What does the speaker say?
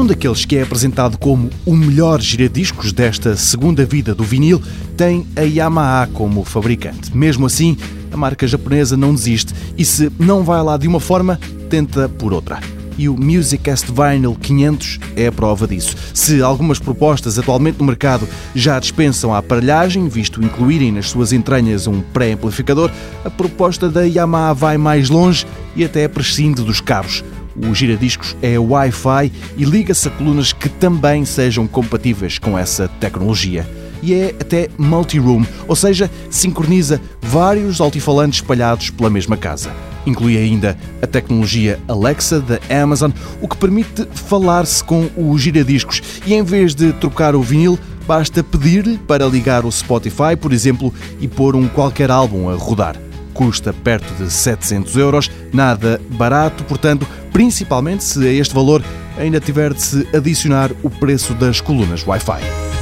daqueles que é apresentado como o melhor giradiscos desta segunda vida do vinil, tem a Yamaha como fabricante. Mesmo assim, a marca japonesa não desiste e se não vai lá de uma forma, tenta por outra e o Musicast Vinyl 500 é a prova disso. Se algumas propostas atualmente no mercado já dispensam a aparelhagem, visto incluírem nas suas entranhas um pré-amplificador, a proposta da Yamaha vai mais longe e até prescinde dos cabos. O giradiscos é Wi-Fi e liga-se a colunas que também sejam compatíveis com essa tecnologia. E é até multi-room, ou seja, sincroniza vários altifalantes espalhados pela mesma casa. Inclui ainda a tecnologia Alexa da Amazon, o que permite falar-se com o giradiscos e em vez de trocar o vinil, basta pedir para ligar o Spotify, por exemplo, e pôr um qualquer álbum a rodar. Custa perto de 700 euros, nada barato, portanto, principalmente se a este valor ainda tiver de se adicionar o preço das colunas Wi-Fi.